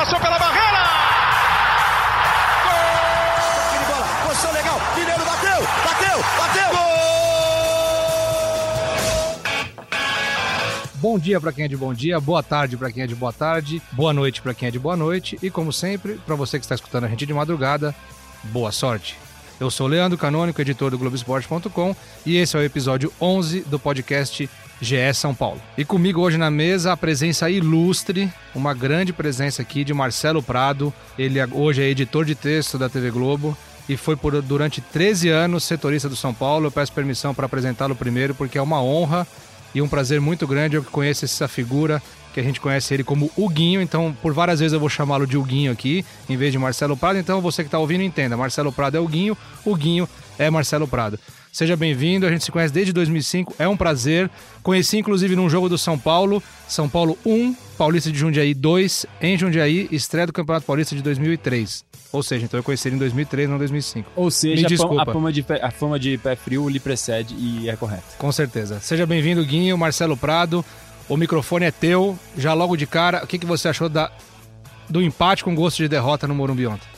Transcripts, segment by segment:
passou pela barreira! Gol! posição legal, Mineiro bateu, bateu, bateu! Gol! Bom dia para quem é de bom dia, boa tarde para quem é de boa tarde, boa noite para quem é de boa noite e como sempre, para você que está escutando a gente de madrugada, boa sorte. Eu sou Leandro Canônico, editor do Globoesporte.com e esse é o episódio 11 do podcast GE São Paulo. E comigo hoje na mesa a presença ilustre, uma grande presença aqui de Marcelo Prado. Ele hoje é editor de texto da TV Globo e foi por durante 13 anos setorista do São Paulo. Eu peço permissão para apresentá-lo primeiro porque é uma honra e um prazer muito grande eu que conheço essa figura que a gente conhece ele como Huguinho, então por várias vezes eu vou chamá-lo de Huguinho aqui, em vez de Marcelo Prado, então você que está ouvindo entenda, Marcelo Prado é Huguinho, Huguinho é Marcelo Prado. Seja bem-vindo, a gente se conhece desde 2005, é um prazer. Conheci inclusive num jogo do São Paulo, São Paulo 1, Paulista de Jundiaí 2, em Jundiaí, estreia do Campeonato Paulista de 2003. Ou seja, então eu conheci ele em 2003, não 2005. Ou seja, a, fama de pé, a fama de pé frio lhe precede e é correto. Com certeza. Seja bem-vindo, Guinho, Marcelo Prado. O microfone é teu. Já logo de cara, o que, que você achou da, do empate com gosto de derrota no Morumbi ontem?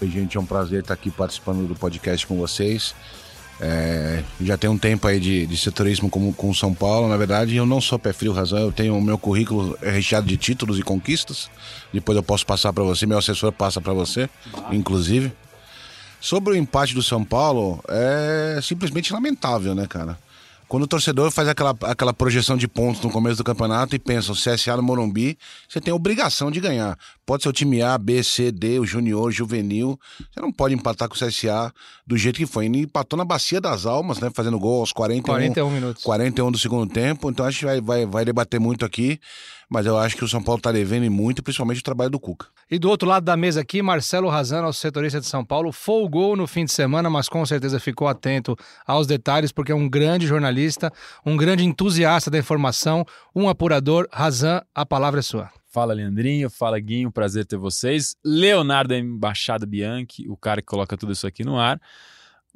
Oi, gente, é um prazer estar aqui participando do podcast com vocês. É, já tem um tempo aí de, de setorismo com, com São Paulo. Na verdade, eu não sou pé frio, razão. Eu tenho o meu currículo recheado de títulos e conquistas. Depois eu posso passar para você, meu assessor passa para você, inclusive. Sobre o empate do São Paulo, é simplesmente lamentável, né, cara? Quando o torcedor faz aquela, aquela projeção de pontos no começo do campeonato e pensa, o CSA no Morumbi, você tem a obrigação de ganhar. Pode ser o time A, B, C, D, o junior, juvenil. Você não pode empatar com o CSA do jeito que foi. Ele empatou na bacia das almas, né? Fazendo gol aos 41, 41 minutos. 41 do segundo tempo. Então a gente vai, vai, vai debater muito aqui mas eu acho que o São Paulo está devendo muito, principalmente o trabalho do Cuca. E do outro lado da mesa aqui, Marcelo Razan, nosso setorista de São Paulo, folgou no fim de semana, mas com certeza ficou atento aos detalhes, porque é um grande jornalista, um grande entusiasta da informação, um apurador. Razan, a palavra é sua. Fala, Leandrinho. Fala, Guinho. Prazer ter vocês. Leonardo da Embaixada Bianchi, o cara que coloca tudo isso aqui no ar.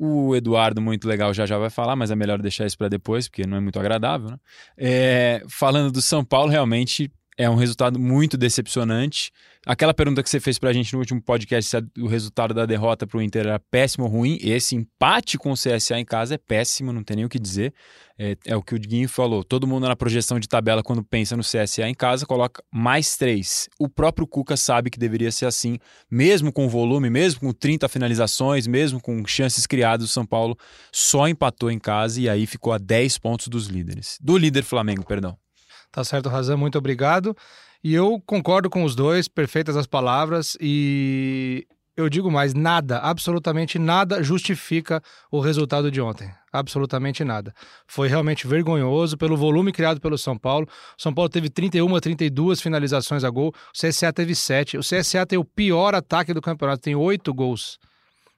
O Eduardo, muito legal, já já vai falar, mas é melhor deixar isso para depois, porque não é muito agradável. Né? É, falando do São Paulo, realmente é um resultado muito decepcionante. Aquela pergunta que você fez para a gente no último podcast, se o resultado da derrota para o Inter era péssimo ou ruim, esse empate com o CSA em casa é péssimo, não tem nem o que dizer. É, é, o que o Guinho falou. Todo mundo na projeção de tabela, quando pensa no CSA em casa, coloca mais três. O próprio Cuca sabe que deveria ser assim, mesmo com volume, mesmo com 30 finalizações, mesmo com chances criadas, o São Paulo só empatou em casa e aí ficou a 10 pontos dos líderes. Do líder Flamengo, perdão. Tá certo, Razão, muito obrigado. E eu concordo com os dois, perfeitas as palavras, e eu digo mais, nada, absolutamente nada justifica o resultado de ontem. Absolutamente nada. Foi realmente vergonhoso pelo volume criado pelo São Paulo. O São Paulo teve 31, 32 finalizações a gol, o CSA teve 7. O CSA tem o pior ataque do campeonato, tem 8 gols.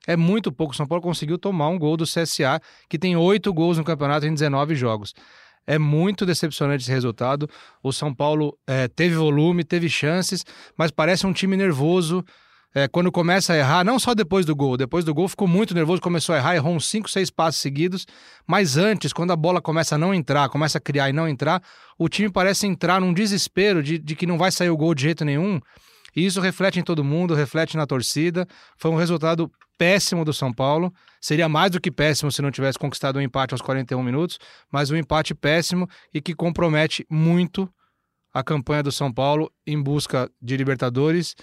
É muito pouco. O São Paulo conseguiu tomar um gol do CSA, que tem 8 gols no campeonato em 19 jogos. É muito decepcionante esse resultado. O São Paulo é, teve volume, teve chances, mas parece um time nervoso. É, quando começa a errar, não só depois do gol, depois do gol ficou muito nervoso, começou a errar, errou uns 5, 6 passos seguidos, mas antes, quando a bola começa a não entrar, começa a criar e não entrar, o time parece entrar num desespero de, de que não vai sair o gol de jeito nenhum, e isso reflete em todo mundo, reflete na torcida. Foi um resultado péssimo do São Paulo. Seria mais do que péssimo se não tivesse conquistado um empate aos 41 minutos, mas um empate péssimo e que compromete muito a campanha do São Paulo em busca de Libertadores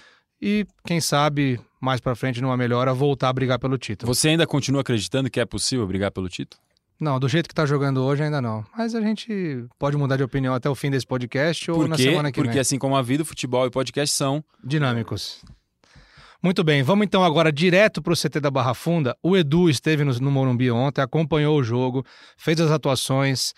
e, quem sabe, mais para frente, numa melhora, voltar a brigar pelo título. Você ainda continua acreditando que é possível brigar pelo título? Não, do jeito que tá jogando hoje ainda não. Mas a gente pode mudar de opinião até o fim desse podcast ou Por na semana que Porque vem. Porque assim como a vida, o futebol e o podcast são dinâmicos. Muito bem, vamos então agora direto para o CT da Barra Funda. O Edu esteve no, no Morumbi ontem, acompanhou o jogo, fez as atuações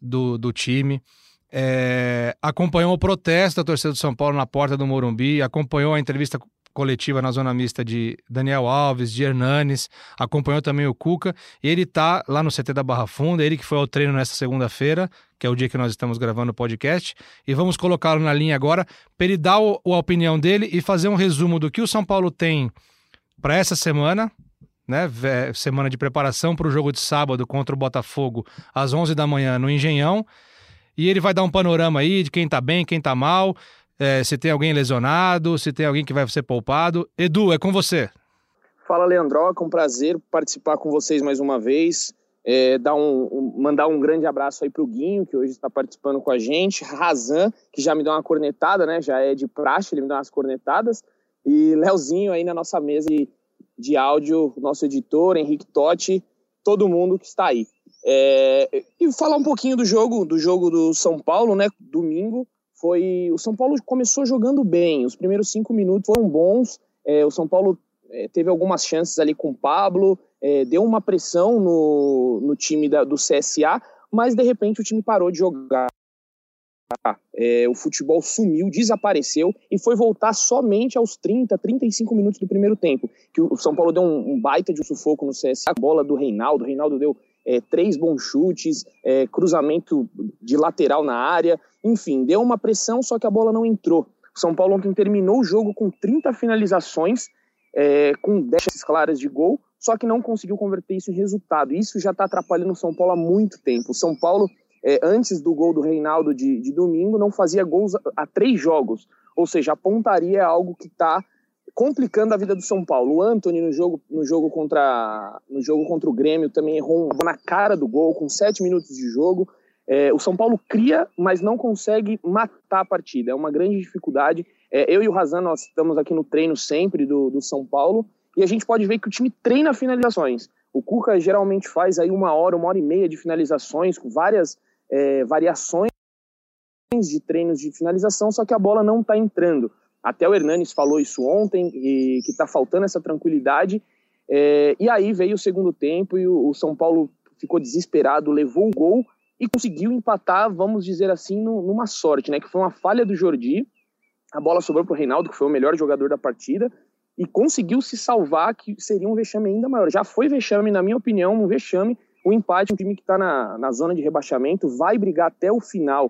do, do time, é, acompanhou o protesto da torcida do São Paulo na porta do Morumbi, acompanhou a entrevista coletiva na zona mista de Daniel Alves, de Hernanes, acompanhou também o Cuca, e ele tá lá no CT da Barra Funda, ele que foi ao treino nessa segunda-feira, que é o dia que nós estamos gravando o podcast, e vamos colocá-lo na linha agora para ele dar o, a opinião dele e fazer um resumo do que o São Paulo tem para essa semana, né, semana de preparação para o jogo de sábado contra o Botafogo às 11 da manhã no Engenhão, e ele vai dar um panorama aí de quem tá bem, quem tá mal, é, se tem alguém lesionado, se tem alguém que vai ser poupado. Edu, é com você. Fala, Leandroca, um prazer participar com vocês mais uma vez. É, dar um, um, mandar um grande abraço aí para o Guinho, que hoje está participando com a gente. Razan, que já me deu uma cornetada, né? Já é de praxe, ele me deu umas cornetadas. E Leozinho aí na nossa mesa de, de áudio, nosso editor, Henrique Totti, todo mundo que está aí. É, e falar um pouquinho do jogo, do jogo do São Paulo, né? Domingo foi o São Paulo começou jogando bem. Os primeiros cinco minutos foram bons. É, o São Paulo é, teve algumas chances ali com o Pablo, é, deu uma pressão no, no time da, do CSA, mas de repente o time parou de jogar. É, o futebol sumiu, desapareceu e foi voltar somente aos 30, 35 minutos do primeiro tempo. Que o São Paulo deu um, um baita de um sufoco no CSA, a bola do Reinaldo, o Reinaldo deu é, três bons chutes, é, cruzamento de lateral na área, enfim, deu uma pressão, só que a bola não entrou. O São Paulo ontem terminou o jogo com 30 finalizações, é, com 10 claras de gol, só que não conseguiu converter isso em resultado. Isso já está atrapalhando o São Paulo há muito tempo. O São Paulo, é, antes do gol do Reinaldo de, de domingo, não fazia gols há três jogos. Ou seja, a pontaria é algo que está complicando a vida do São Paulo. O Anthony no jogo, no jogo contra no jogo contra o Grêmio também errou na cara do gol com sete minutos de jogo. É, o São Paulo cria, mas não consegue matar a partida. É uma grande dificuldade. É, eu e o Razan, nós estamos aqui no treino sempre do, do São Paulo e a gente pode ver que o time treina finalizações. O Cuca geralmente faz aí uma hora, uma hora e meia de finalizações, com várias é, variações de treinos de finalização, só que a bola não está entrando. Até o Hernanes falou isso ontem, e que está faltando essa tranquilidade. É, e aí veio o segundo tempo e o, o, São Paulo ficou desesperado, levou o gol e conseguiu empatar, vamos dizer assim, numa sorte, né? Que foi uma falha do Jordi. A bola sobrou para o Reinaldo, que foi o melhor jogador da partida, e conseguiu se salvar, que seria um vexame ainda maior. Já foi vexame, na minha opinião, um vexame. Um empate, um time que está na, na zona de rebaixamento, vai brigar até o final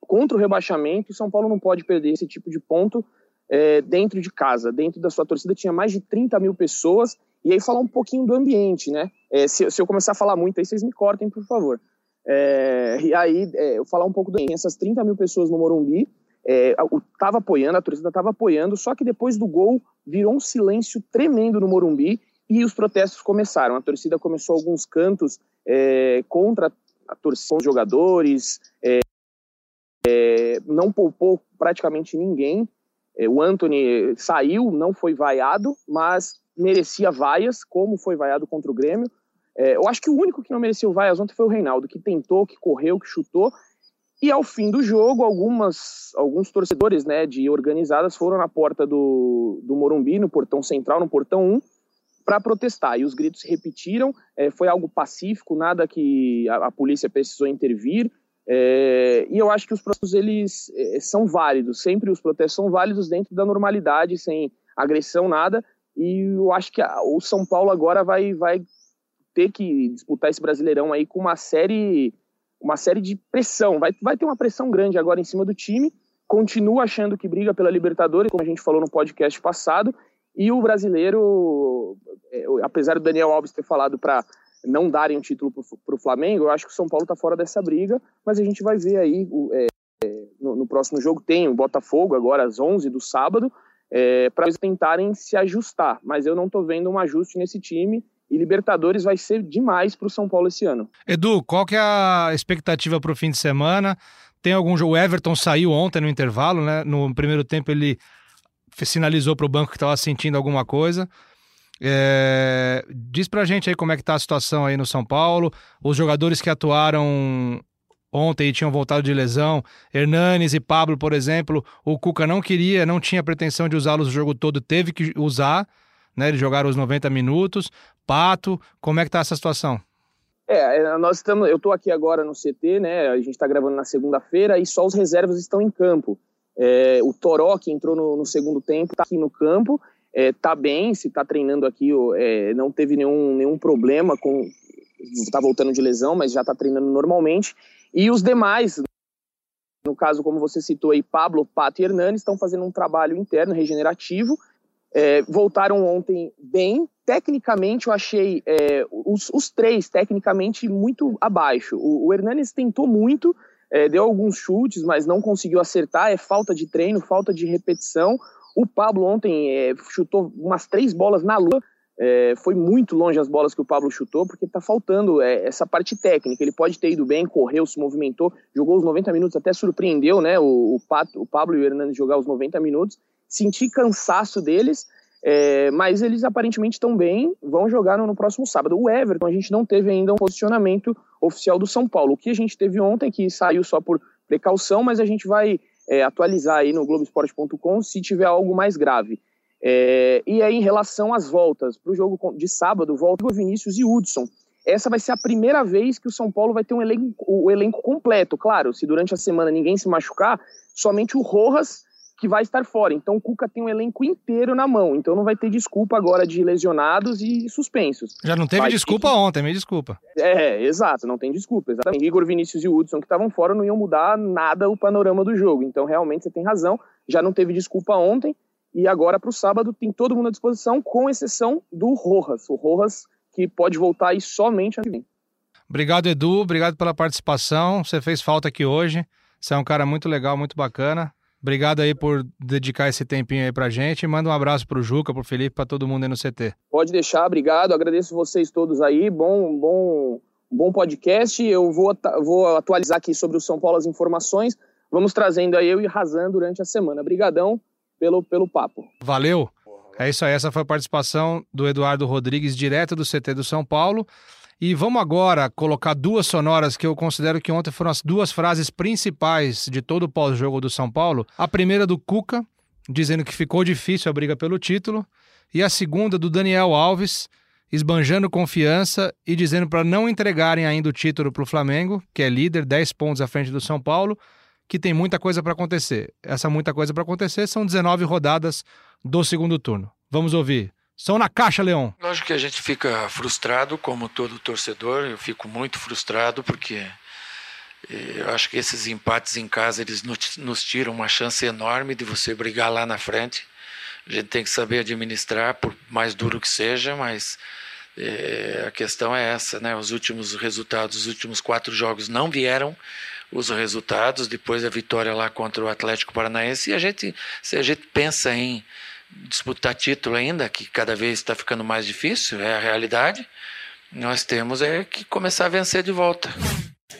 contra o rebaixamento. O São Paulo não pode perder esse tipo de ponto é, dentro de casa, dentro da sua torcida, tinha mais de 30 mil pessoas. E aí falar um pouquinho do ambiente, né? É, se, se, eu começar a falar muito aí, vocês me cortem, por favor. É, e aí, é, eu falar um pouco do essas 30 mil pessoas no Morumbi, é, tava apoiando, a torcida estava apoiando, só que depois do gol virou um silêncio tremendo no Morumbi e os protestos começaram. A torcida começou alguns cantos é, contra a torcida, os jogadores, é, é, não poupou praticamente ninguém. É, o Anthony saiu, não foi vaiado, mas merecia vaias, como foi vaiado contra o Grêmio. É, eu acho que o único que não mereceu vaias ontem foi o Reinaldo, que tentou, que correu, que chutou. E ao fim do jogo, algumas, alguns torcedores né, de organizadas foram na porta do, do Morumbi, no portão central, no portão 1, para protestar. E os gritos se repetiram, é, foi algo pacífico, nada que a, a polícia precisou intervir. É, e eu acho que os protestos eles é, são válidos, sempre os protestos são válidos dentro da normalidade, sem agressão, nada. E eu acho que a, o São Paulo agora vai, vai ter que disputar esse Brasileirão aí com uma série, uma série de pressão. Vai, vai ter uma pressão grande agora em cima do time. Continua achando que briga pela Libertadores, como a gente falou no podcast passado. E o brasileiro, é, apesar do Daniel Alves ter falado para não darem um título para o Flamengo, eu acho que o São Paulo está fora dessa briga, mas a gente vai ver aí é, no, no, próximo jogo tem o Botafogo agora às 11 do sábado é, para eles tentarem se ajustar, mas eu não estou vendo um ajuste nesse time e Libertadores vai ser demais para o São Paulo esse ano. Edu, qual que é a expectativa para o fim de semana? Tem algum jogo? O Everton saiu ontem no intervalo, né? No primeiro tempo ele sinalizou para o banco que estava sentindo alguma coisa. É, diz pra gente aí como é que tá a situação aí no São Paulo. Os jogadores que atuaram ontem e tinham voltado de lesão, Hernanes e Pablo, por exemplo, o Cuca não queria, não tinha pretensão de usá-los o jogo todo, teve que usar, né? Eles jogaram os 90 minutos. Pato, como é que tá essa situação? É, é nós estamos, eu estou aqui agora no CT, né? A gente está gravando na segunda-feira e só os reservas estão em campo. É, o Toró, que entrou no, no segundo tempo, está aqui no campo é, tá bem, se tá treinando aqui, é, não teve nenhum, nenhum problema com. tá voltando de lesão, mas já tá treinando normalmente. E os demais, no caso, como você citou aí, Pablo, Pato e Hernani, estão fazendo um trabalho interno regenerativo. É, voltaram ontem bem. Tecnicamente, eu achei é, os, os, três, tecnicamente, muito abaixo. O, o Hernanes tentou muito, é, deu alguns chutes, mas não conseguiu acertar. É falta de treino, falta de repetição. O Pablo ontem é, chutou umas três bolas na lua. É, foi muito longe as bolas que o Pablo chutou, porque está faltando é, essa parte técnica. Ele pode ter ido bem, correu, se movimentou, jogou os 90 minutos, até surpreendeu né, o, o, Pato, o Pablo e o Hernandes jogar os 90 minutos. Senti cansaço deles, é, mas eles aparentemente estão bem, vão jogar no, no, próximo sábado. O Everton, a gente não teve ainda um posicionamento oficial do São Paulo. O que a gente teve ontem, que saiu só por precaução, mas a gente vai é, atualizar aí no Globoesporte.com se tiver algo mais grave. É, e aí, em relação às voltas, para o jogo de sábado, volta o Vinícius e Hudson. Essa vai ser a primeira vez que o São Paulo vai ter um elenco, o elenco completo. Claro, se durante a semana ninguém se machucar, somente o Rojas que vai estar fora. Então o Cuca tem um elenco inteiro na mão. Então não vai ter desculpa agora de lesionados e suspensos. Já não teve vai desculpa ter... ontem, me desculpa. É, exato, não tem desculpa. Exatamente. Igor Vinícius e Hudson que estavam fora não iam mudar nada o panorama do jogo. Então realmente você tem razão. Já não teve desculpa ontem. E agora para o sábado tem todo mundo à disposição, com exceção do Rojas. O Rojas que pode voltar aí somente ano que vem. Obrigado, Edu. Obrigado pela participação. Você fez falta aqui hoje. Você é um cara muito legal, muito bacana. Obrigado aí por dedicar esse tempinho aí pra gente. Manda um abraço pro Juca, pro Felipe, pra todo mundo aí no CT. Pode deixar, obrigado. Agradeço vocês todos aí. Bom, bom, bom podcast. Eu vou, vou atualizar aqui sobre o São Paulo as informações. Vamos trazendo aí eu e Razan durante a semana. Obrigadão pelo, pelo papo. Valeu. É isso aí. Essa foi a participação do Eduardo Rodrigues, direto do CT do São Paulo. E vamos agora colocar duas sonoras que eu considero que ontem foram as duas frases principais de todo o pós-jogo do São Paulo. A primeira do Cuca, dizendo que ficou difícil a briga pelo título, e a segunda do Daniel Alves, esbanjando confiança e dizendo para não entregarem ainda o título para o Flamengo, que é líder, 10 pontos à frente do São Paulo, que tem muita coisa para acontecer. Essa muita coisa para acontecer são 19 rodadas do segundo turno. Vamos ouvir são na caixa, Leão. Lógico que a gente fica frustrado, como todo torcedor. Eu fico muito frustrado porque eh, eu acho que esses empates em casa eles nos tiram uma chance enorme de você brigar lá na frente. A gente tem que saber administrar, por mais duro que seja, mas é, a questão é essa, né? Os últimos resultados, os últimos quatro jogos não vieram os resultados depois da vitória lá contra o Atlético Paranaense. E a gente, se a gente pensa em disputar título ainda, que cada vez está ficando mais difícil, é a realidade. Nós temos é que começar a vencer de volta.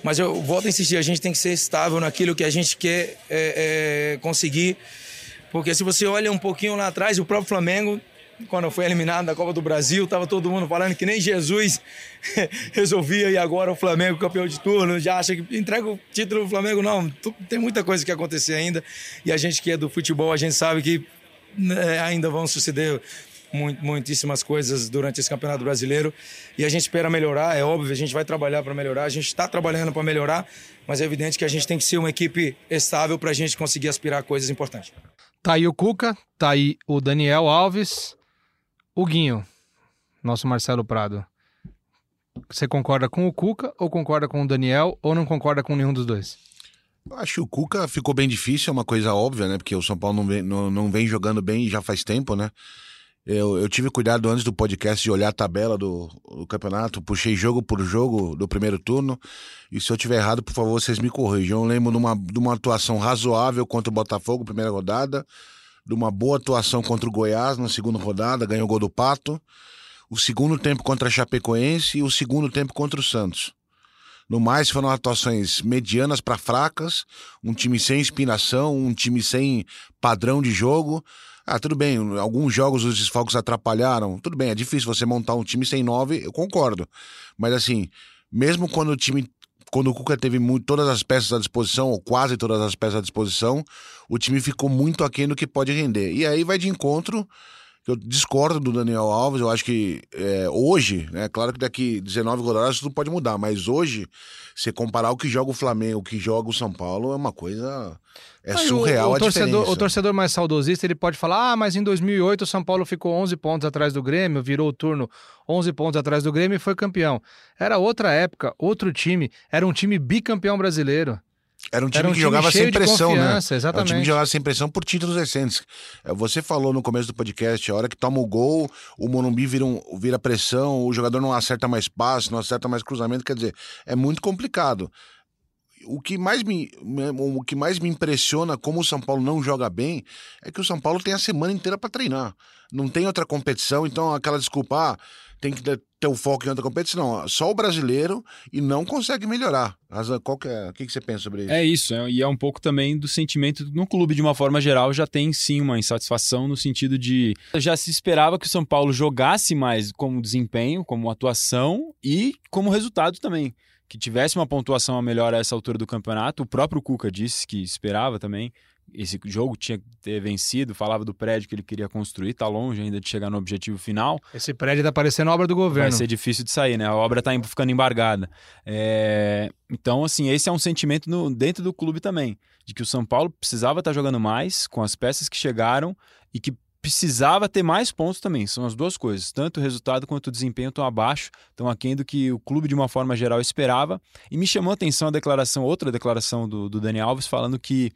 Mas eu volto a insistir, a gente tem que ser estável naquilo que a gente quer é, é, conseguir. Porque se você olha um pouquinho lá atrás, o próprio Flamengo, quando foi eliminado da Copa do Brasil, estava todo mundo falando que nem Jesus resolvia e agora o Flamengo campeão de turno, já acha que entrega o título do Flamengo. Não, tem muita coisa que acontecer ainda. E a gente que é do futebol, a gente sabe que ainda vão suceder muitíssimas coisas durante esse Campeonato Brasileiro e a gente espera melhorar, é óbvio, a gente vai trabalhar para melhorar, a gente está trabalhando para melhorar, mas é evidente que a gente tem que ser uma equipe estável para a gente conseguir aspirar a coisas importantes. Tá aí o Cuca, tá aí o Daniel Alves, o Guinho, nosso Marcelo Prado. Você concorda com o Cuca ou concorda com o Daniel ou não concorda com nenhum dos dois? Acho que o Cuca ficou bem difícil, é uma coisa óbvia, né? Porque o São Paulo não vem, não, não vem jogando bem já faz tempo, né? Eu, eu tive cuidado antes do podcast de olhar a tabela do, do, campeonato, puxei jogo por jogo do primeiro turno. E se eu tiver errado, por favor, vocês me corrijam. Eu lembro de uma, de uma atuação razoável contra o Botafogo, primeira rodada, de uma boa atuação contra o Goiás na segunda rodada, ganhou o gol do Pato. O segundo tempo contra a Chapecoense e o segundo tempo contra o Santos. No mais, foram atuações medianas para fracas, um time sem inspiração, um time sem padrão de jogo. Ah, tudo bem, alguns jogos os desfalques atrapalharam. Tudo bem, é difícil você montar um time sem nove, eu concordo. Mas assim, mesmo quando o time. Quando o Cuca teve muito, todas as peças à disposição, ou quase todas as peças à disposição, o time ficou muito aquém do que pode render. E aí vai de encontro eu discordo do Daniel Alves, eu acho que é, hoje, né, claro que daqui 19 rodadas tudo pode mudar, mas hoje, se comparar o que joga o Flamengo, o que joga o São Paulo, é uma coisa. É surreal o, o, a torcedor, diferença. O torcedor mais saudosista, ele pode falar: ah, mas em 2008 o São Paulo ficou 11 pontos atrás do Grêmio, virou o turno 11 pontos atrás do Grêmio e foi campeão. Era outra época, outro time, era um time bicampeão brasileiro. Era um time, Era um que time jogava sem pressão, né? Exatamente. Era um time que jogava sem pressão por títulos recentes. É, você falou no começo do podcast, a hora que toma o gol, o Morumbi vira, um, vira pressão, o jogador não acerta mais passe, não acerta mais cruzamento, quer dizer, é muito complicado. o que mais me o que mais me impressiona como o São Paulo não joga bem é que o São Paulo tem a semana inteira para treinar. Não tem outra competição, então aquela desculpa, ah, tem que ter o foco em outra competição. Não, só o brasileiro e não consegue melhorar. Qual que é, o que, que você pensa sobre isso? É isso, é, e é um pouco também do sentimento no clube, de uma forma geral, já tem sim uma insatisfação no sentido de já se esperava que o São Paulo jogasse mais como desempenho, como atuação e como resultado também que tivesse uma pontuação melhor a essa altura do campeonato. O próprio Cuca disse que esperava também. Esse jogo tinha que ter vencido, falava do prédio que ele queria construir, tá longe ainda de chegar no objetivo final. Esse prédio tá parecendo obra do governo. Vai ser difícil de sair, né? A obra tá ficando embargada. É... Então, assim, esse é um sentimento no... dentro do clube também, de que o São Paulo precisava estar tá jogando mais com as peças que chegaram e que precisava ter mais pontos também. São as duas coisas. Tanto o resultado quanto o desempenho estão abaixo, estão aquém do que o clube, de uma forma geral, esperava. E me chamou a atenção a declaração, outra declaração do, do Dani Alves, falando que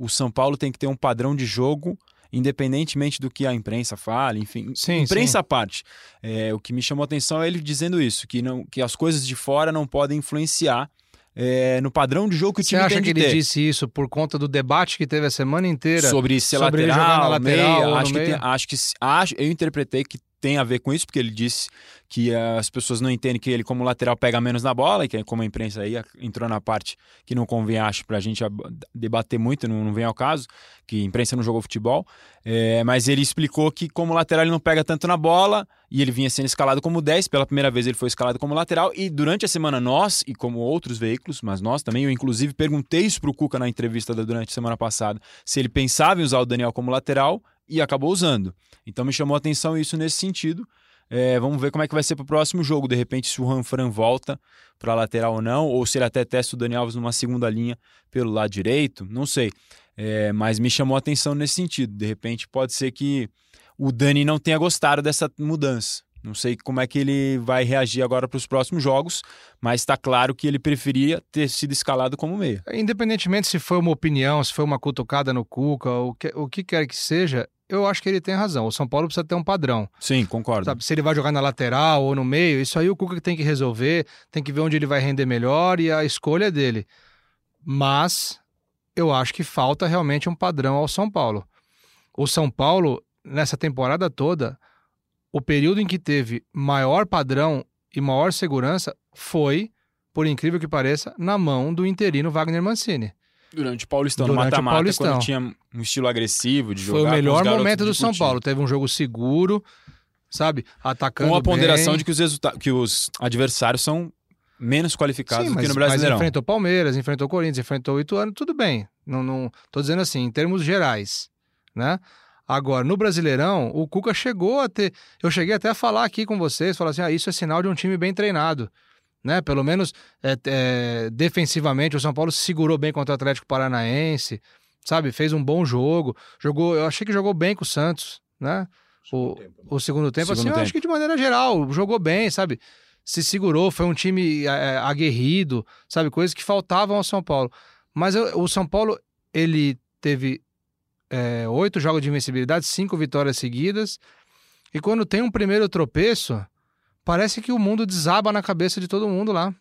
o São Paulo tem que ter um padrão de jogo independentemente do que a imprensa fale, enfim, sim, imprensa sim. à parte. É, o que me chamou a atenção é ele dizendo isso, que, não, que as coisas de fora não podem influenciar é, no padrão de jogo que o time Você acha que ele ter. disse isso por conta do debate que teve a semana inteira? sobre ser sobre lateral, jogar na lateral meia, acho que tem- acho que acho, eu interpretei que tem a ver com isso porque ele disse que as pessoas não entendem que ele como lateral pega menos na bola e que como a imprensa aí entrou na parte que não convém acho pra gente ab- debater muito não, não vem ao caso que a imprensa não jogou futebol É, mas ele explicou que como lateral ele não pega tanto na bola e ele vinha sendo escalado como 10 pela primeira vez ele foi escalado como lateral e durante a semana nós e como outros veículos mas nós também eu inclusive perguntei isso pro Cuca na entrevista da- durante a semana passada se ele pensava em usar o Daniel como lateral e acabou usando. Então me chamou a atenção isso nesse sentido. É, vamos ver como é que vai ser para o próximo jogo. De repente, se o Ranfran volta para lateral ou não, ou se ele até testa o Dani Alves numa segunda linha pelo lado direito, não sei. É, mas me chamou a atenção nesse sentido. De repente, pode ser que o Dani não tenha gostado dessa mudança. Não sei como é que ele vai reagir agora para os próximos jogos, mas está claro que ele preferia ter sido escalado como meia. Independentemente se foi uma opinião, se foi uma cutucada no Cuca, o que, o que quer que seja, eu acho que ele tem razão. O São Paulo precisa ter um padrão. Sim, concordo. Sabe, se ele vai jogar na lateral ou no meio, isso aí o Cuca tem que resolver, tem que ver onde ele vai render melhor e a escolha é dele. Mas eu acho que falta realmente um padrão ao São Paulo. O São Paulo, nessa temporada toda, o período em que teve maior padrão e maior segurança foi, por incrível que pareça, na mão do interino Wagner Mancini. Durante o Paulistão, no Durante o mata-mata, Paulistão. quando tinha um estilo agressivo de jogar. Foi o melhor momento do São. Paulo. Teve um jogo seguro, sabe? Atacando Com a ponderação bem. de que os, resulta- que os adversários são menos qualificados Sim, do mas, que no mas Brasileirão. enfrentou Palmeiras, enfrentou Corinthians, enfrentou o Ituano, tudo bem. Não, não, tô dizendo assim, em termos gerais, né? Agora, no Brasileirão, o Cuca chegou a ter... Eu cheguei até a falar aqui com vocês, falar assim, ah, isso é sinal de um time bem treinado, né? Pelo menos é, é, defensivamente, o São Paulo se segurou bem contra o Atlético Paranaense, sabe? Fez um bom jogo, jogou... Eu achei que jogou bem com o Santos, né? O, o segundo tempo, Segundo assim, eu tempo. acho que de maneira geral, jogou bem, sabe? Se segurou, foi um time é, aguerrido, sabe? Coisas que faltavam ao São Paulo. Mas eu- o São Paulo, ele teve é, oito jogos de invencibilidade, cinco vitórias seguidas. E quando tem um primeiro tropeço, parece que o mundo desaba na cabeça de todo mundo lá.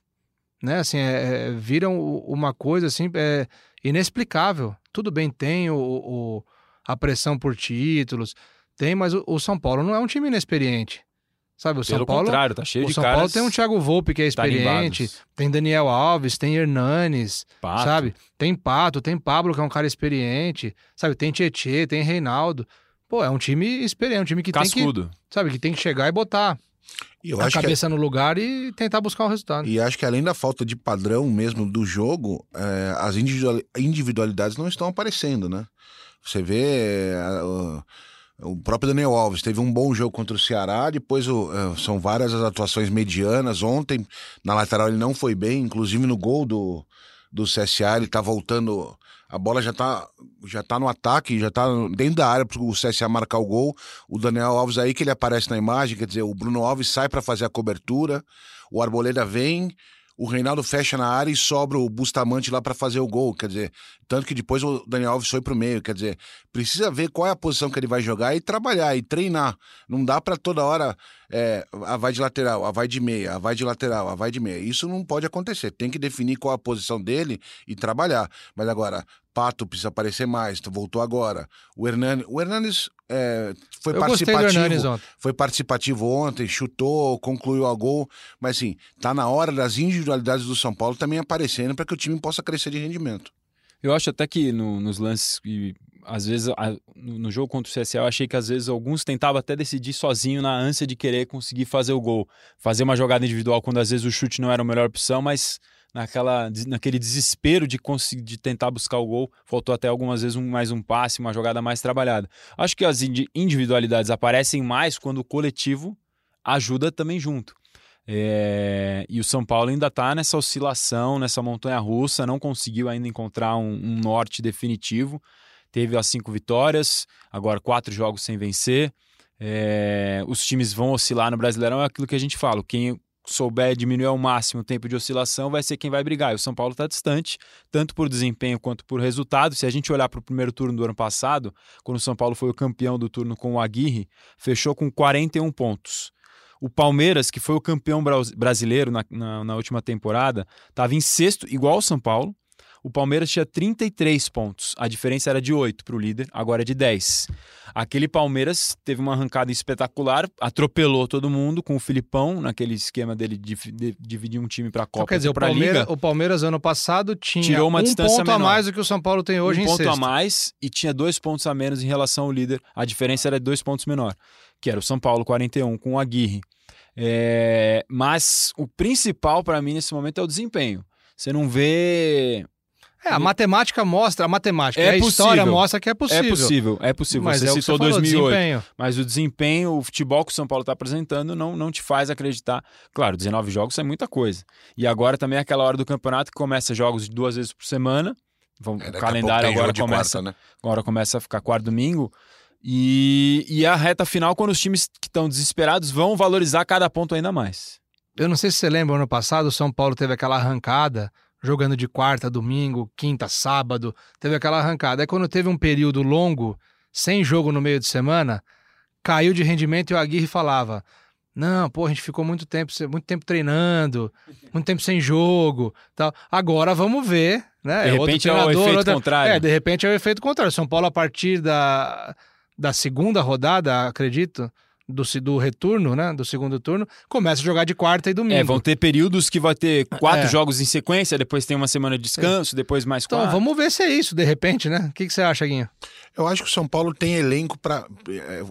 Né? Assim, é, é, viram uma coisa assim, é, inexplicável. Tudo bem, tem o, o- a pressão por títulos, tem, mas o, o São Paulo não é um time inexperiente. Sabe, o São Pelo Paulo. contrário, tá cheio O de São Paulo tem um Thiago Volpe que é experiente, tarimbados. tem Daniel Alves, tem Hernanes, Pato. sabe? Tem Pato, tem Pablo, que é um cara experiente, sabe? Tem Tietê, tem Reinaldo. Pô, é um time experiente, um time que tem que, Cascudo. sabe, que tem que chegar e botar E eu a acho que cabeça no lugar e tentar buscar o resultado. E acho que além da falta de padrão mesmo do jogo, é, as individual- individualidades não estão aparecendo, né? Você vê é, o, o próprio Daniel Alves teve um bom jogo contra o Ceará, depois o, é, são várias as atuações medianas. Ontem, na lateral, ele não foi bem, inclusive no gol do, do CSA, ele tá voltando. A bola já tá, já tá no ataque, já tá dentro da área para o CSA marcar o gol. O Daniel Alves aí que ele aparece na imagem, quer dizer, o Bruno Alves sai para fazer a cobertura, o Arboleda vem, o Reinaldo fecha na área e sobra o Bustamante lá para fazer o gol, quer dizer, tanto que depois o Daniel Alves foi pro meio, quer dizer, precisa ver qual é a posição que ele vai jogar e trabalhar e treinar. Não dá para toda hora é, a vai de lateral, a vai de meia, a vai de lateral, a vai de meia. Isso não pode acontecer. Tem que definir qual a posição dele e trabalhar. Mas agora, Pato precisa aparecer mais, voltou agora. O Hernani, o Hernanes é, foi Eu participativo. Hernanes ontem. Foi participativo ontem, chutou, concluiu a gol. Mas assim, tá na hora das individualidades do São Paulo também aparecendo para que o time possa crescer de rendimento. Eu acho até que no- nos lances, e às vezes, a- no, jogo contra o CSA, eu achei que às vezes alguns tentavam até decidir sozinho na ânsia de querer conseguir fazer o gol. Fazer uma jogada individual quando às vezes o chute não era a melhor opção, mas naquela, naquele desespero de, conseguir, de tentar buscar o gol, faltou até algumas vezes um, mais um passe, uma jogada mais trabalhada. Acho que as indi- individualidades aparecem mais quando o coletivo ajuda também junto. É, e o São Paulo ainda está nessa oscilação, nessa montanha russa, não conseguiu ainda encontrar um, um norte definitivo. Teve as cinco vitórias, agora quatro jogos sem vencer. É, os times vão oscilar no Brasileirão, é aquilo que a gente fala. Quem souber diminuir ao máximo o tempo de oscilação vai ser quem vai brigar. E o São Paulo está distante, tanto por desempenho quanto por resultado. Se a gente olhar para o primeiro turno do ano passado, quando o São Paulo foi o campeão do turno com o Aguirre, fechou com 41 pontos. O Palmeiras, que foi o campeão bra- brasileiro na, na, na última temporada, estava em sexto, igual o São Paulo. O Palmeiras tinha 33 pontos. A diferença era de 8 para o líder, agora é de 10. Aquele Palmeiras teve uma arrancada espetacular, atropelou todo mundo com o Filipão, naquele esquema dele de, de dividir um time para a Então, Copa quer dizer, o a Liga. o Palmeiras ano passado tinha Tirou uma um distância ponto a menor. mais do que o São Paulo tem hoje um em ponto sexto. a mais e tinha dois pontos a menos em relação ao líder. A diferença era dois pontos menor, que era o São Paulo 41 com o Aguirre. É, mas o principal para mim nesse momento é o desempenho. Você não vê. É, a matemática mostra, a matemática, É a história possível. mostra que é possível. É possível, é possível. Mas você é citou você falou, 2008. desempenho. Mas o desempenho, o futebol que o São Paulo está apresentando não, não te faz acreditar. Claro, 19 jogos é muita coisa. E agora também é aquela hora do campeonato que começa jogos duas vezes por semana. Vamos, É, o calendário agora começa, quarta, né? agora começa a ficar quarto domingo. E, e a reta final, quando os times que estão desesperados vão valorizar cada ponto ainda mais. Eu não sei se você lembra, ano passado o São Paulo teve aquela arrancada, jogando de quarta, domingo, quinta, sábado, teve aquela arrancada. Aí quando teve um período longo, sem jogo no meio de semana, caiu de rendimento e o Aguirre falava: Não, pô, a gente ficou muito tempo, muito tempo treinando, muito tempo sem jogo. tal. Agora vamos ver, né? De outro repente é o efeito outra- contrário. É, de repente é o efeito contrário. São Paulo, a partir da, da segunda rodada, acredito, do, se- do retorno, né? Do segundo turno, começa a jogar de quarta e domingo. É, vão ter períodos que vai ter quatro É. jogos em sequência, depois tem uma semana de descanso, depois mais Então, quatro. vamos ver se é isso, de repente, né? O que, que você acha, Guinho? Eu acho que o São Paulo tem elenco para.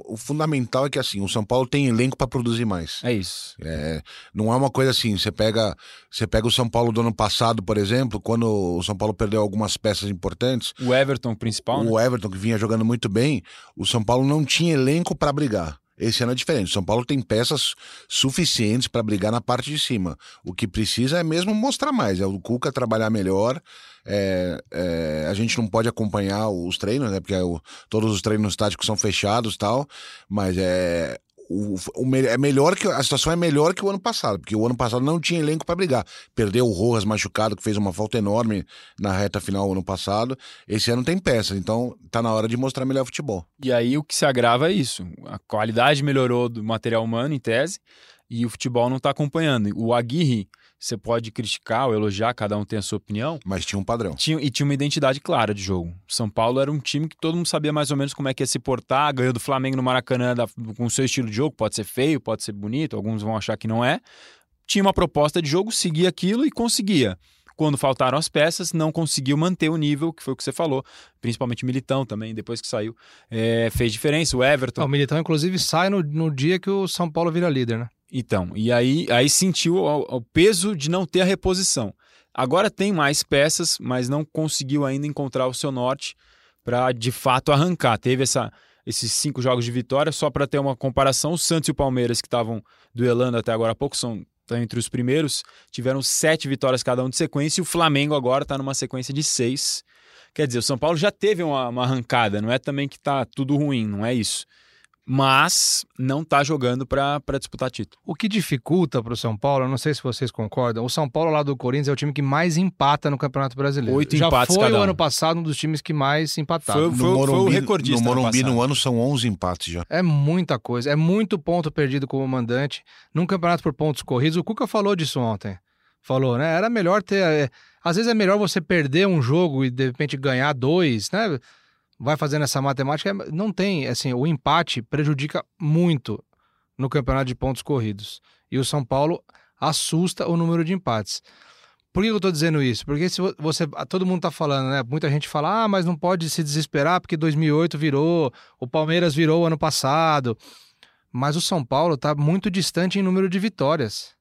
O fundamental é que assim, o São Paulo tem elenco para produzir mais. É isso. É, não é uma coisa assim, você pega, você pega o São Paulo do ano passado, por exemplo, quando o São Paulo perdeu algumas peças importantes, O Everton principal, né? o Everton que vinha jogando muito bem, o São Paulo não tinha elenco para brigar. Esse ano é diferente. São Paulo tem peças suficientes para brigar na parte de cima. O que precisa é mesmo mostrar mais. É o Cuca trabalhar melhor. É, é, a gente não pode acompanhar os treinos, né? Porque o- todos os treinos táticos são fechados tal. Mas é. O, o é melhor que a situação é melhor que o ano passado, porque o ano passado não tinha elenco para brigar. Perdeu o Rojas machucado, que fez uma falta enorme na reta final ano passado. Esse ano tem peças, então tá na hora de mostrar melhor futebol. E aí o que se agrava é isso. A qualidade melhorou do material humano, em tese, e o futebol não está acompanhando. O Aguirre, você pode criticar ou elogiar, cada um tem a sua opinião. Mas tinha um padrão. Tinha, e tinha uma identidade clara de jogo. São Paulo era um time que todo mundo sabia mais ou menos como é que ia se portar, ganhou do Flamengo no Maracanã da- com o seu estilo de jogo, pode ser feio, pode ser bonito, alguns vão achar que não é. Tinha uma proposta de jogo, seguia aquilo e conseguia. Quando faltaram as peças, não conseguiu manter o nível, que foi o que você falou, principalmente Militão também, depois que saiu, é, fez diferença. O Everton. o Militão, inclusive, sai no, no dia que o São Paulo vira líder, né? Então, e aí, aí sentiu o, o peso de não ter a reposição. Agora tem mais peças, mas não conseguiu ainda encontrar o seu norte para de fato arrancar. Teve essa, esses cinco jogos de vitória, só para ter uma comparação, o Santos e o Palmeiras, que estavam duelando até agora há pouco, são estão entre os primeiros, tiveram sete vitórias cada um de sequência, e o Flamengo agora está numa sequência de seis. Quer dizer, o São Paulo já teve uma, uma arrancada, não é também que está tudo ruim, não é isso. Mas não tá jogando para disputar título. O que dificulta para o São Paulo, eu não sei se vocês concordam, o São Paulo lá do Corinthians é o time que mais empata no Campeonato Brasileiro. Oito Já empates foi cada o um. ano passado um dos times que mais empataram. Foi- No foi o Morumbi, recordista no, Morumbi passado. no ano são 11 empates já. É muita coisa, é muito ponto perdido como mandante num campeonato por pontos corridos. O Cuca falou disso ontem. Falou, né? Era melhor ter. é, às vezes é melhor você perder um jogo e de repente ganhar dois, né? Vai fazendo essa matemática. é- Não tem, assim, o empate prejudica muito no campeonato de pontos corridos. E o São Paulo assusta o número de empates. Por que eu tô dizendo isso? Porque se vo- você. Todo mundo tá falando, né? Muita gente fala, ah, mas não pode se desesperar porque 2008 virou, o Palmeiras virou ano passado. Mas o São Paulo tá muito distante em número de vitórias.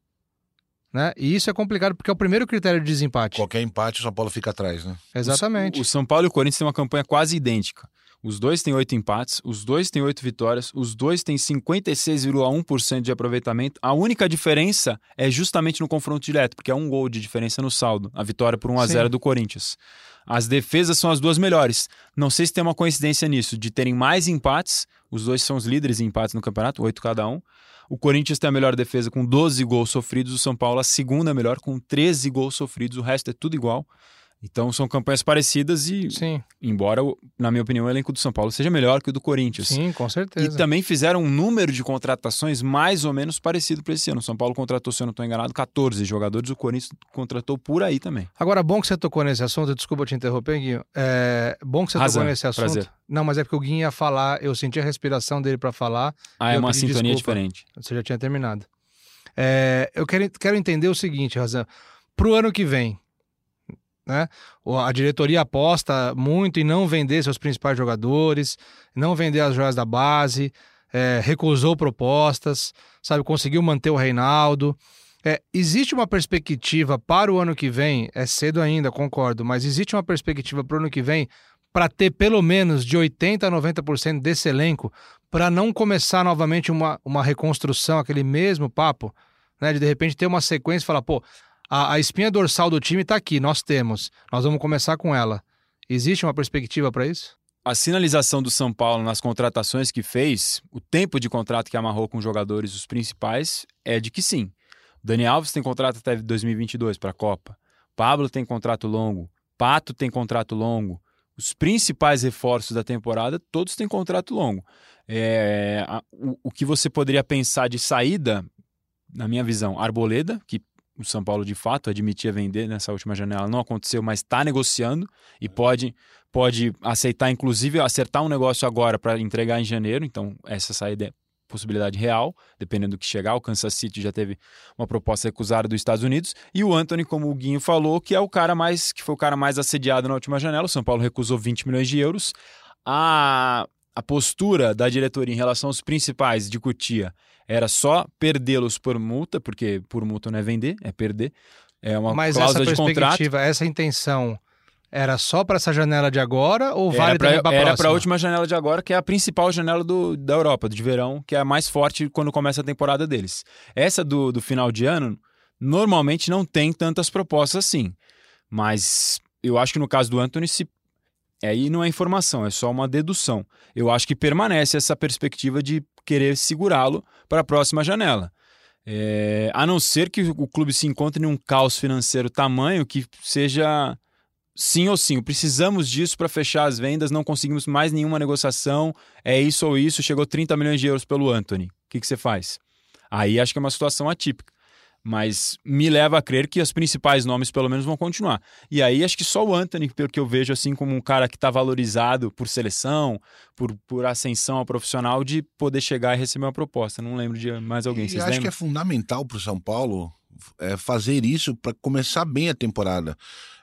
Né? E isso é complicado porque é o primeiro critério de desempate. Qualquer empate, o São Paulo fica atrás, né? Exatamente. O São Paulo e o Corinthians têm uma campanha quase idêntica. Os dois têm oito empates, os dois têm oito vitórias, os dois têm 56,1% de aproveitamento. A única diferença é justamente no confronto direto, porque é um gol de diferença no saldo. A vitória por 1 a Sim. 0 do Corinthians. As defesas são as duas melhores. Não sei se tem uma coincidência nisso, de terem mais empates. Os dois são os líderes em empates no campeonato, oito cada um. O Corinthians tem a melhor defesa com 12 gols sofridos, o São Paulo a segunda melhor com 13 gols sofridos, o resto é tudo igual. Então são campanhas parecidas e, Sim, embora, o- na minha opinião, o elenco do São Paulo seja melhor que o do Corinthians. sim, com E certeza. também fizeram um número de contratações mais ou menos parecido para esse ano. O São Paulo contratou, se eu não estou enganado, 14 jogadores, o Corinthians contratou por aí também. Agora, bom que você tocou nesse assunto, desculpa te interromper, Guinho. É bom que você Razão, tocou nesse assunto. prazer. Não, mas é porque o Guinho ia falar, eu senti a respiração dele para falar, Ah, é uma sintonia desculpa. diferente. você já tinha terminado. É, eu quero, quero entender o seguinte, Razão. Pro ano que vem, né? A diretoria aposta muito em não vender seus principais jogadores, não vender as joias da base, é, recusou propostas, sabe, conseguiu manter o Reinaldo. É, existe uma perspectiva para o ano que vem, é cedo ainda, concordo, mas existe uma perspectiva para o ano que vem para ter pelo menos de 80% a 90% desse elenco para não começar novamente uma, uma reconstrução, aquele mesmo papo, né? De de repente ter uma sequência e falar, pô, a, a espinha dorsal do time está aqui, nós temos, nós vamos começar com ela. Existe uma perspectiva para isso? A sinalização do São Paulo nas contratações que fez, o tempo de contrato que amarrou com os jogadores, os principais, é de que sim. O Dani Alves tem contrato até 2022 para a Copa. Pablo tem contrato longo. Pato tem contrato longo. Os principais reforços da temporada, todos têm contrato longo. É, a- o, o que você poderia pensar de saída, na minha visão, Arboleda, que o São Paulo de fato admitia vender nessa última janela, não aconteceu, mas está negociando e pode pode aceitar, inclusive, acertar um negócio agora para entregar em janeiro. Então, essa saída é possibilidade real, dependendo do que chegar. O Kansas City já teve uma proposta recusada dos Estados Unidos. E o Anthony, como o Guinho falou, que é o cara mais que foi o cara mais assediado na última janela. O São Paulo recusou 20 milhões de euros. A, a postura da diretoria em relação aos principais de Cutia era só perdê-los por multa, porque por multa não é vender, é perder. É uma Mas essa cláusula de contrato. essa intenção era só para essa janela de agora ou vale Era pra- também para Era próxima? para a última janela de agora, que é a principal janela do, da Europa, de verão, que é a mais forte quando começa a temporada deles. Essa do, do final de ano, normalmente não tem tantas propostas assim. Mas eu acho que no caso do Anthony, se aí não é informação, é só uma dedução. Eu acho que permanece essa perspectiva de querer segurá-lo para a próxima janela. É, a não ser que o clube se encontre em um caos financeiro tamanho que seja sim ou sim. Precisamos disso para fechar as vendas, não conseguimos mais nenhuma negociação. É isso ou isso, chegou 30 milhões de euros pelo Anthony. O que, que você faz? Aí acho que é uma situação atípica. Mas me leva a crer que os principais nomes, pelo menos, vão continuar. E aí acho que só o Anthony, pelo que eu vejo assim como um cara que está valorizado por seleção, por, por ascensão ao profissional, de poder chegar e receber uma proposta. Não lembro de mais alguém. E Vocês acho que lembram? é fundamental para o São Paulo é, fazer isso para começar bem a temporada.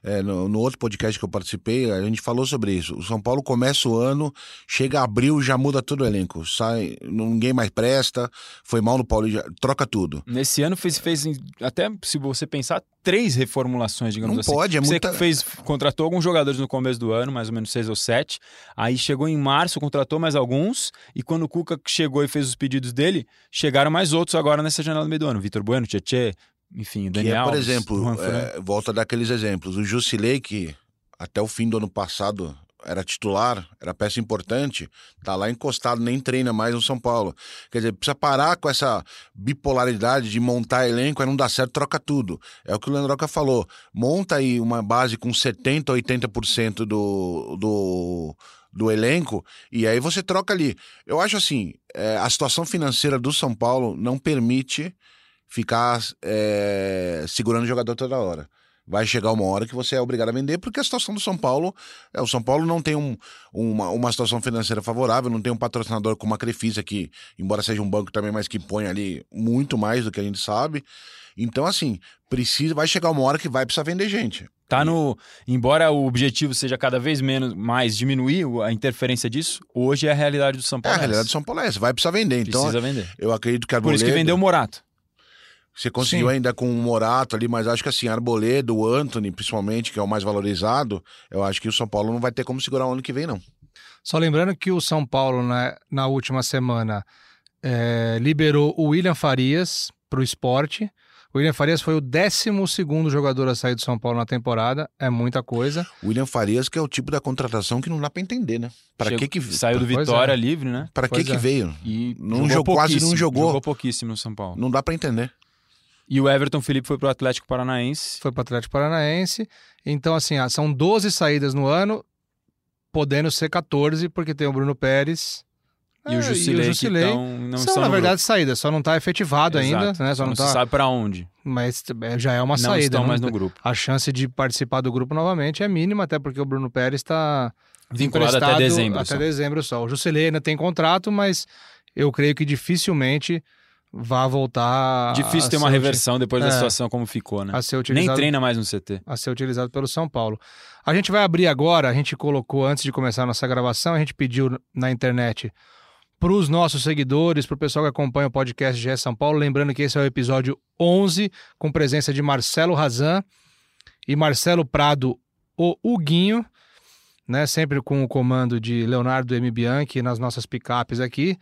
É, no, no outro podcast que eu participei, a gente falou sobre isso. O São Paulo começa o ano, chega abril, já muda todo o elenco. Sai, ninguém mais presta, foi mal no Paulista, troca tudo. Nesse ano fez, fez até se você pensar três reformulações, digamos Não assim. pode, é você muita- fez contratou alguns jogadores no começo do ano, mais ou menos seis ou sete. Aí chegou em março, contratou mais alguns e quando o Cuca chegou e fez os pedidos dele, chegaram mais outros agora nessa janela do meio do ano. Vitor Bueno, Tietê, enfim, Que Daniel é, por exemplo, é, volta a dar aqueles exemplos. O Jusilei, que até o fim do ano passado era titular, era peça importante, tá lá encostado, nem treina mais no São Paulo. Quer dizer, precisa parar com essa bipolaridade de montar elenco, aí não dá certo, troca tudo. É o que o Leandroca falou. Monta aí uma base com 70%, 80% do, do, do elenco e aí você troca ali. Eu acho assim, é, a situação financeira do São Paulo não permite ficar é, segurando o jogador toda hora vai chegar uma hora que você é obrigado a vender, porque a situação do São Paulo, é, o São Paulo não tem um, uma, uma situação financeira favorável, não tem um patrocinador como a Crefisa, que, embora seja um banco também, mas que põe ali muito mais do que a gente sabe. Então, assim, precisa, vai chegar uma hora que vai precisar vender gente. Tá no. Embora o objetivo seja cada vez menos mais diminuir a interferência disso, hoje é a realidade do São Paulo. É, a realidade do São Paulo é essa, vai precisar vender. Então, Precisa vender. eu acredito que a Por isso que vendeu o Morato. Você conseguiu Sim. ainda com o Morato ali, mas acho que assim, Arboledo, o Anthony, principalmente, que é o mais valorizado, eu acho que o São Paulo não vai ter como segurar o ano que vem, não. Só lembrando que o São Paulo, né, na última semana, é, liberou o William Farias para o esporte. O William Farias foi o 12 jogador a sair do São Paulo na temporada. É muita coisa. William Farias, que é o tipo da contratação que não dá pra entender, né? Chegou- que que Saiu do Vitória é. livre, né? Para que Pois que é. veio? E Não jogou- quase não jogou. Jogou pouquíssimo no São Paulo. Não dá pra entender. E o Everton Felipe foi pro Atlético Paranaense. Foi para o Atlético Paranaense. Então, assim, ah, são 12 saídas no ano, podendo ser 14, porque tem o Bruno Pérez. E é, o Jusilei, Jusilei. tão, não São, estão na verdade, saídas. Só não está efetivado grupo. ainda, Exato. né? Só, não, não tá. se sabe pra onde. Mas é, já é uma não saída. estão não- mais no grupo. A chance de participar do grupo novamente é mínima, até porque o Bruno Pérez está Vinculado até dezembro. Até só. dezembro só. O Jusilei ainda tem contrato, mas eu creio que dificilmente vá voltar. Difícil ter uma reversão depois da É. situação como ficou, né? Nem treina mais no CT. a ser utilizado pelo São Paulo. A gente vai abrir agora, a gente colocou antes de começar a nossa gravação, a gente pediu na internet para os nossos seguidores, para o pessoal que acompanha o podcast GE São Paulo, lembrando que esse é o episódio 11, com presença de Marcelo Razan e Marcelo Prado, o Huguinho, né, sempre com o comando de Leonardo M. Bianchi nas nossas picapes aqui.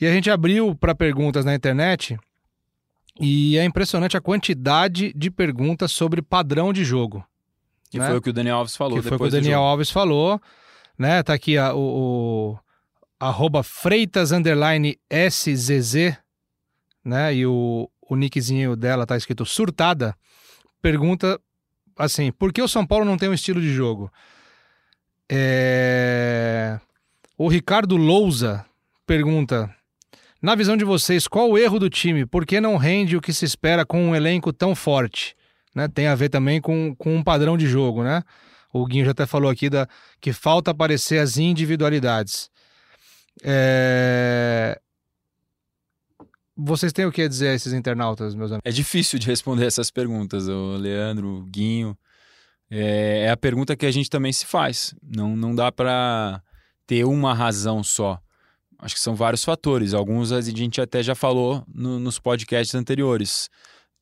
E a gente abriu para perguntas na internet e é impressionante a quantidade de perguntas sobre padrão de jogo Que né? foi o que o Daniel Alves falou que foi o que o Daniel jogo. Alves falou, né? Tá aqui a- o, o arroba Freitas underline SZZ, né? E o, o nickzinho dela tá escrito surtada. Pergunta assim, por que o São Paulo não tem um estilo de jogo? É... O Ricardo Louza pergunta: Na visão de vocês, qual o erro do time? Por que não rende o que se espera com um elenco tão forte? Né? Tem a ver também com, com um padrão de jogo, né? O Guinho já até falou aqui da, que falta aparecer as individualidades. É... Vocês têm o que dizer a esses internautas, meus amigos? É difícil de responder essas perguntas, o Leandro, o Guinho. É, é a pergunta que a gente também se faz. Não, não dá para ter uma razão só. Acho que são vários fatores. Alguns a gente até já falou no- nos podcasts anteriores.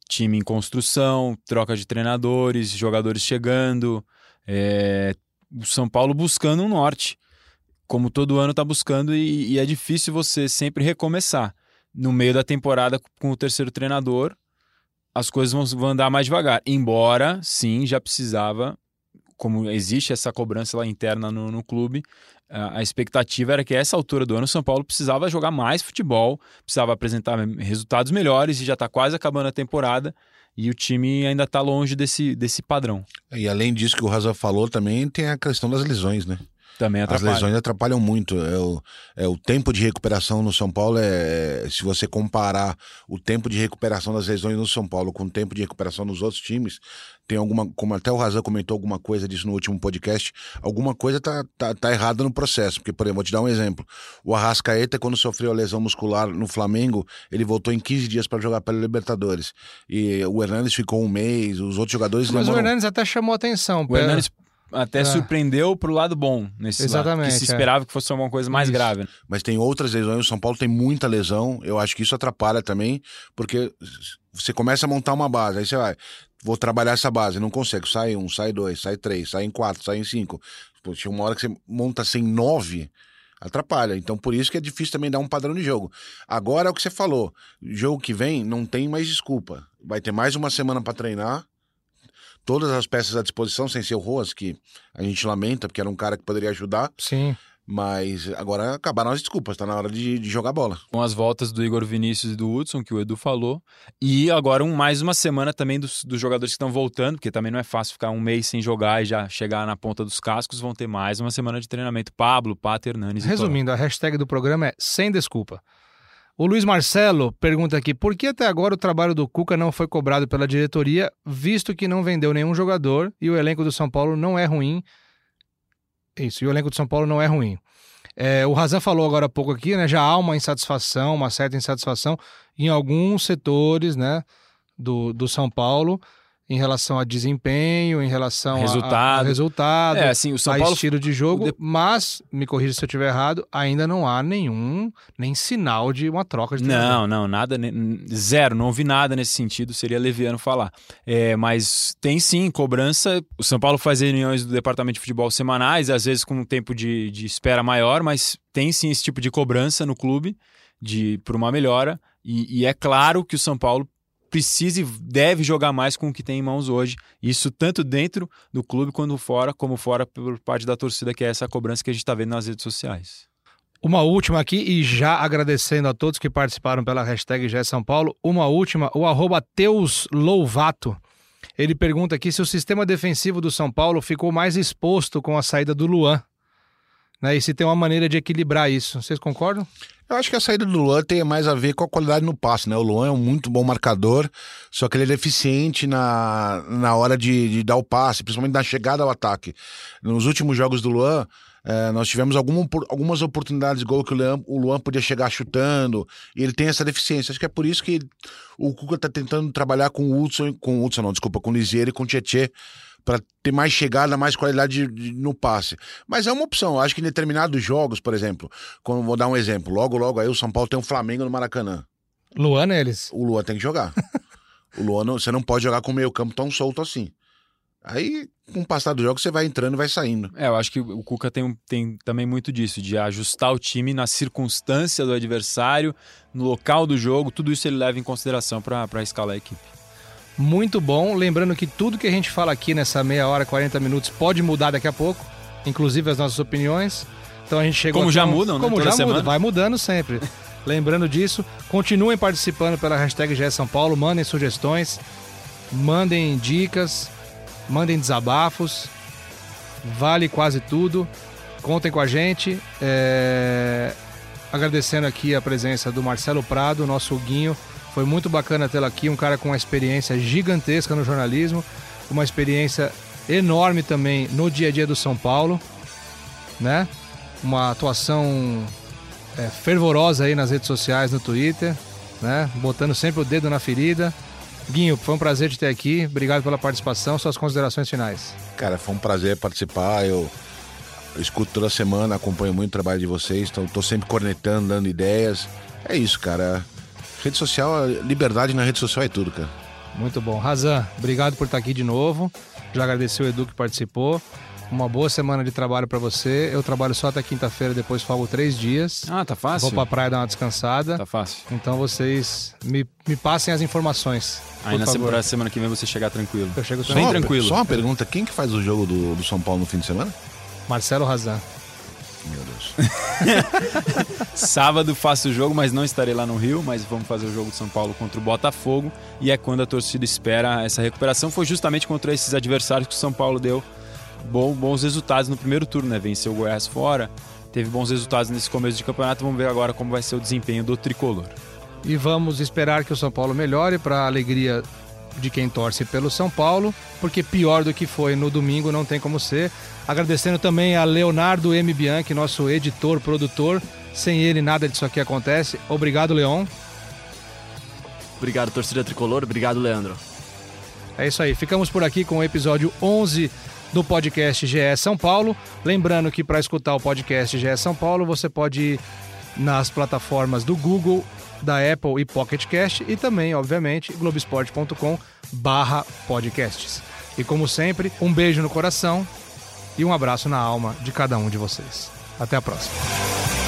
Time em construção, troca de treinadores, jogadores chegando, é, o São Paulo buscando um norte, como todo ano está buscando, e, e é difícil você sempre recomeçar. No meio da temporada, com o terceiro treinador, as coisas vão, vão andar mais devagar. Embora, sim, já precisava, como existe essa cobrança lá interna no, no clube, a, expectativa era que essa altura do ano o São Paulo precisava jogar mais futebol, precisava apresentar resultados melhores e já está quase acabando a temporada e o time ainda está longe desse, desse padrão. E além disso que o Raza falou, também tem a questão das lesões, né? Também As atrapalha. lesões atrapalham muito. É o, é o tempo de recuperação no São Paulo é. Se você comparar o tempo de recuperação das lesões no São Paulo com o tempo de recuperação nos outros times, tem alguma. Como até o Razan comentou alguma coisa disso no último podcast, alguma coisa tá, tá, tá errada no processo. Porque, por exemplo, vou te dar um exemplo. O Arrascaeta, quando sofreu a lesão muscular no Flamengo, ele voltou em 15 dias para jogar pela Libertadores. E o Hernandes ficou um mês, os outros jogadores Mas o demoram- Hernandes até chamou atenção. O Hernandes até É. surpreendeu pro lado bom nesse lado, Exatamente, que se é. esperava que fosse alguma coisa mais Isso. grave. né? mas tem outras lesões. O São Paulo tem muita lesão. Eu acho que isso atrapalha também, porque você começa a montar uma base, aí você vai, vou trabalhar essa base, não consegue. Sai um, sai dois, sai três, sai em quatro, sai em cinco. Pô, chega uma hora que você monta sem nove, atrapalha. Então por isso que é difícil também dar um padrão de jogo. Agora é o que você falou: jogo que vem não tem mais desculpa. Vai ter mais uma semana para treinar. Todas as peças à disposição, sem ser o Roas, que a gente lamenta, porque era um cara que poderia ajudar. Sim. Mas agora acabaram as desculpas, tá na hora de, de jogar bola. Com as voltas do Igor Vinícius e do Hudson, que o Edu falou. E agora um, mais uma semana também dos, dos jogadores que estão voltando, porque também não é fácil ficar um mês sem jogar e já chegar na ponta dos cascos. Vão ter mais uma semana de treinamento. Pablo, Pater, Hernanes e Resumindo, a hashtag do programa é sem desculpa. O Luiz Marcelo pergunta aqui: por que até agora o trabalho do Cuca não foi cobrado pela diretoria, visto que não vendeu nenhum jogador e o elenco do São Paulo não é ruim? Isso, e o elenco do São Paulo não é ruim. É, o Razan falou agora há pouco aqui, né? Já há uma insatisfação, uma certa insatisfação em alguns setores, né? Do, do São Paulo em relação a desempenho, em relação Resultado. a, a resultado, É, assim, o São a Paulo- estilo de jogo, de- mas, me corrija se eu estiver errado, ainda não há nenhum, nem sinal de uma troca de treinador. Não, não, nada, zero, não ouvi nada nesse sentido, seria leviano falar. É, mas tem sim cobrança. O São Paulo faz reuniões do departamento de futebol semanais, às vezes com um tempo de, de espera maior, mas tem sim esse tipo de cobrança no clube de por uma melhora. E, e é claro que o São Paulo precisa e deve jogar mais com o que tem em mãos hoje. Isso tanto dentro do clube quanto fora, como fora por parte da torcida, que é essa cobrança que a gente está vendo nas redes sociais. Uma última aqui, e já agradecendo a todos que participaram pela hashtag GE São Paulo, uma última, o arroba Teus Louvato. Ele pergunta aqui se o sistema defensivo do São Paulo ficou mais exposto com a saída do Luan. Né, e se tem uma maneira de equilibrar isso. Vocês concordam? Eu acho que a saída do Luan tem mais a ver com a qualidade no passe, né? O Luan é um muito bom marcador, só que ele é deficiente na, na hora de, de dar o passe, principalmente na chegada ao ataque. Nos últimos jogos do Luan, eh, nós tivemos alguma, algumas oportunidades de gol que o Luan, o Luan podia chegar chutando, e ele tem essa deficiência. Acho que é por isso que o Cuca tá tentando trabalhar com o Hudson, com o Hudson não, desculpa, com o Lisieiro e com o Tietê, para ter mais chegada, mais qualidade de- de- no passe. Mas é uma opção. Eu acho que em determinados jogos, por exemplo, quando vou dar um exemplo, logo, logo aí o São Paulo tem um Flamengo no Maracanã. Luan neles. O Luan tem que jogar. o Luan, não- você não pode jogar com o meio campo tão solto assim. Aí, com o passar do jogo, você vai entrando e vai saindo. É, eu acho que o Cuca tem, tem também muito disso, de ajustar o time na circunstância do adversário, no local do jogo, tudo isso ele leva em consideração para escalar a equipe. Muito bom. Lembrando que tudo que a gente fala aqui nessa meia hora, 40 minutos, pode mudar daqui a pouco, inclusive as nossas opiniões. Então a gente chegou Como já um- mudam, né? Como Toda já muda, semana. vai mudando sempre. Lembrando disso, continuem participando pela hashtag GE São Paulo, mandem sugestões, mandem dicas, mandem desabafos, vale quase tudo. Contem com a gente. É, Agradecendo aqui a presença do Marcelo Prado, nosso Guinho. Foi muito bacana tê-lo aqui, um cara com uma experiência gigantesca no jornalismo, uma experiência enorme também no dia a dia do São Paulo, né? Uma atuação é, fervorosa aí nas redes sociais, no Twitter, né? Botando sempre o dedo na ferida. Guinho, foi um prazer te ter aqui. Obrigado pela participação. Suas considerações finais. Cara, foi um prazer participar. Eu, eu escuto toda semana, acompanho muito o trabalho de vocês, então tô sempre cornetando, dando ideias. É isso, cara. Rede social, liberdade na rede social é tudo, cara. Muito bom. Razan, obrigado por estar aqui de novo. Já agradeci o Edu que participou. Uma boa semana de trabalho para você. Eu trabalho só até quinta-feira, depois folgo três dias. Ah, tá fácil? Vou pra praia dar uma descansada. Tá fácil. Então vocês me, me passem as informações. Aí na favor. semana, semana que vem você chegar tranquilo. Eu chego Bem Só uma- tranquilo. Só uma pergunta: quem que faz o jogo do, do São Paulo no fim de semana? Marcelo Razan. Sábado faço o jogo, mas não estarei lá no Rio, mas vamos fazer o jogo de São Paulo contra o Botafogo. E é quando a torcida espera essa recuperação. Foi justamente contra esses adversários que o São Paulo deu bom- bons resultados no primeiro turno, né? Venceu o Goiás fora, teve bons resultados nesse começo de campeonato. Vamos ver agora como vai ser o desempenho do tricolor. E vamos esperar que o São Paulo melhore para a alegria de quem torce pelo São Paulo, porque pior do que foi no domingo não tem como ser. Agradecendo também a Leonardo M. Bianchi, nosso editor, produtor. Sem ele nada disso aqui acontece. Obrigado, Leon. Obrigado, torcida tricolor. Obrigado, Leandro. É isso aí. Ficamos por aqui com o episódio 11 do podcast GE São Paulo. Lembrando que para escutar o podcast GE São Paulo, você pode ir nas plataformas do Google, da Apple e Pocket Cast e também, obviamente, globesport.com barra podcasts. E como sempre, um beijo no coração e um abraço na alma de cada um de vocês. Até a próxima.